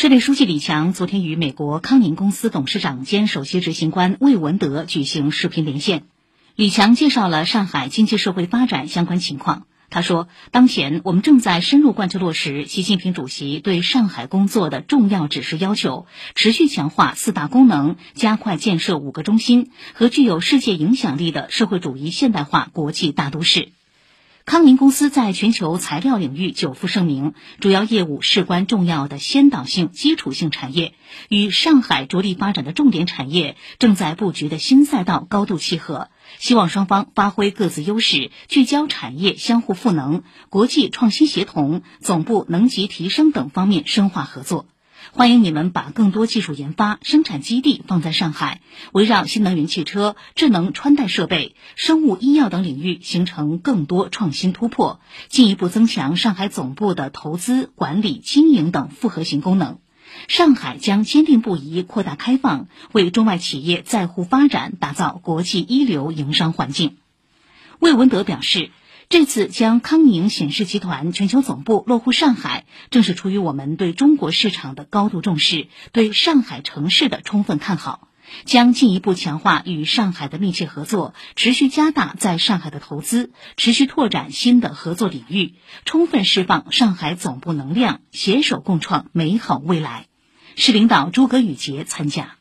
市委书记李强昨天与美国康宁公司董事长兼首席执行官魏文德举行视频连线。李强介绍了上海经济社会发展相关情况。他说，当前我们正在深入贯彻落实习近平主席对上海工作的重要指示要求，持续强化四大功能，加快建设五个中心和具有世界影响力的社会主义现代化国际大都市。康宁公司在全球材料领域久负盛名，主要业务事关重要的先导性、基础性产业，与上海着力发展的重点产业正在布局的新赛道高度契合。希望双方发挥各自优势，聚焦产业相互赋能、国际创新协同、总部能级提升等方面深化合作。欢迎你们把更多技术研发、生产基地放在上海，围绕新能源汽车、智能穿戴设备、生物医药等领域形成更多创新突破，进一步增强上海总部的投资、管理、经营等复合型功能。上海将坚定不移扩大开放，为中外企业在沪发展打造国际一流营商环境。魏文德表示。这次将康宁显示集团全球总部落户上海，正是出于我们对中国市场的高度重视，对上海城市的充分看好，将进一步强化与上海的密切合作，持续加大在上海的投资，持续拓展新的合作领域，充分释放上海总部能量，携手共创美好未来。市领导诸葛宇杰参加。